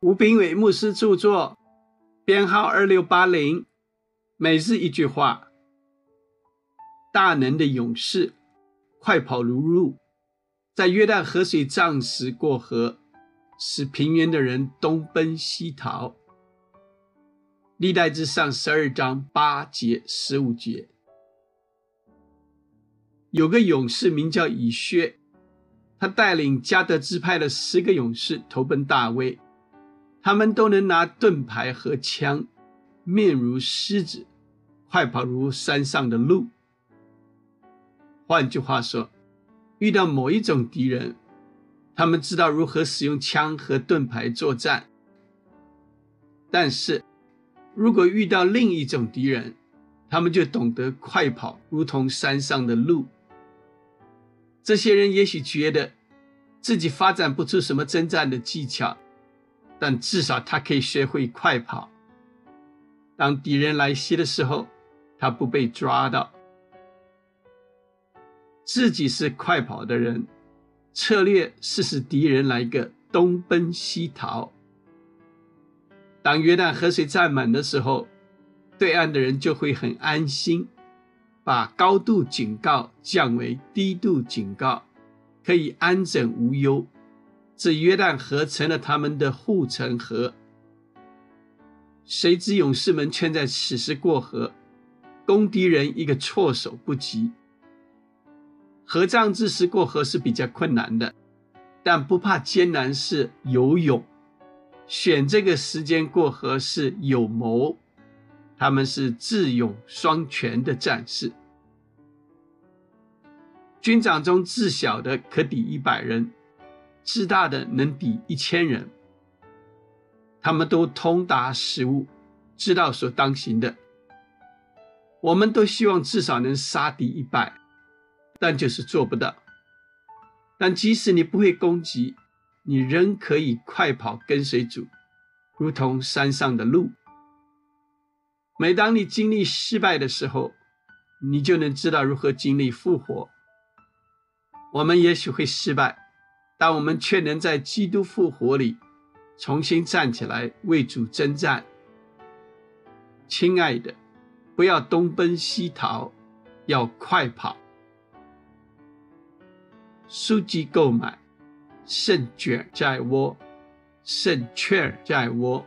吴炳伟牧师著作，编号二六八零，每日一句话：大能的勇士，快跑如鹿，在约旦河水涨时过河，使平原的人东奔西逃。历代之上十二章八节十五节，有个勇士名叫以薛，他带领加德支派的十个勇士投奔大卫。他们都能拿盾牌和枪，面如狮子，快跑如山上的鹿。换句话说，遇到某一种敌人，他们知道如何使用枪和盾牌作战；但是，如果遇到另一种敌人，他们就懂得快跑，如同山上的鹿。这些人也许觉得自己发展不出什么征战的技巧。但至少他可以学会快跑。当敌人来袭的时候，他不被抓到。自己是快跑的人，策略是使敌人来个东奔西逃。当约旦河水占满的时候，对岸的人就会很安心，把高度警告降为低度警告，可以安枕无忧。这约旦河成了他们的护城河。谁知勇士们却在此时过河，攻敌人一个措手不及。合仗之时过河是比较困难的，但不怕艰难是游泳。选这个时间过河是有谋，他们是智勇双全的战士。军长中自小的可抵一百人。自大的能抵一千人，他们都通达时务，知道所当行的。我们都希望至少能杀敌一百，但就是做不到。但即使你不会攻击，你仍可以快跑跟随主，如同山上的鹿。每当你经历失败的时候，你就能知道如何经历复活。我们也许会失败。但我们却能在基督复活里重新站起来为主征战。亲爱的，不要东奔西逃，要快跑。书籍购买，胜券在握，胜券在握。